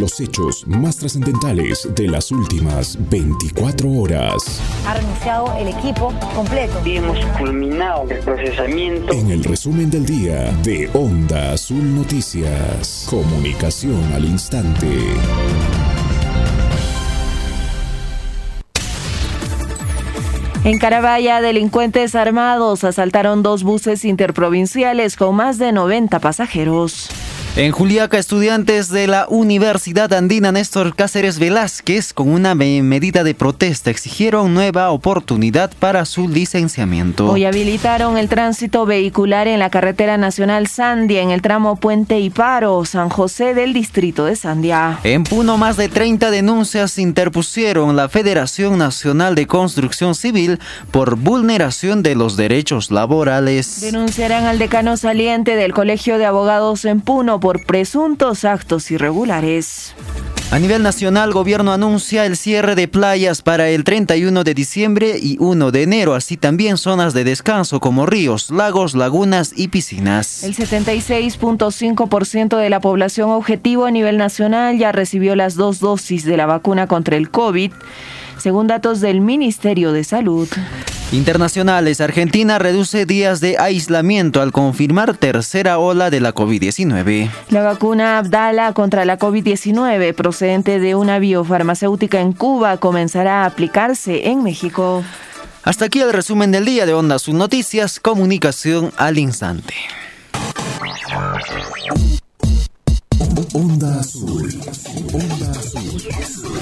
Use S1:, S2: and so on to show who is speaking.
S1: Los hechos más trascendentales de las últimas 24 horas.
S2: Ha renunciado el equipo completo.
S3: Y hemos culminado el procesamiento.
S1: En el resumen del día de Onda Azul Noticias. Comunicación al instante.
S4: En Carabaya, delincuentes armados asaltaron dos buses interprovinciales con más de 90 pasajeros.
S5: En Juliaca, estudiantes de la Universidad Andina Néstor Cáceres Velázquez, con una medida de protesta, exigieron nueva oportunidad para su licenciamiento.
S4: Hoy habilitaron el tránsito vehicular en la carretera nacional Sandia, en el tramo Puente y Paro, San José del distrito de Sandia.
S5: En Puno, más de 30 denuncias interpusieron la Federación Nacional de Construcción Civil por vulneración de los derechos laborales.
S4: Denunciarán al decano saliente del Colegio de Abogados en Puno por presuntos actos irregulares.
S5: A nivel nacional, gobierno anuncia el cierre de playas para el 31 de diciembre y 1 de enero, así también zonas de descanso como ríos, lagos, lagunas y piscinas.
S4: El 76.5% de la población objetivo a nivel nacional ya recibió las dos dosis de la vacuna contra el COVID, según datos del Ministerio de Salud.
S5: Internacionales, Argentina reduce días de aislamiento al confirmar tercera ola de la COVID-19.
S4: La vacuna Abdala contra la COVID-19 procedente de una biofarmacéutica en Cuba comenzará a aplicarse en México.
S5: Hasta aquí el resumen del día de Onda Sus Noticias, comunicación al instante.
S1: Onda Azul. Onda Azul.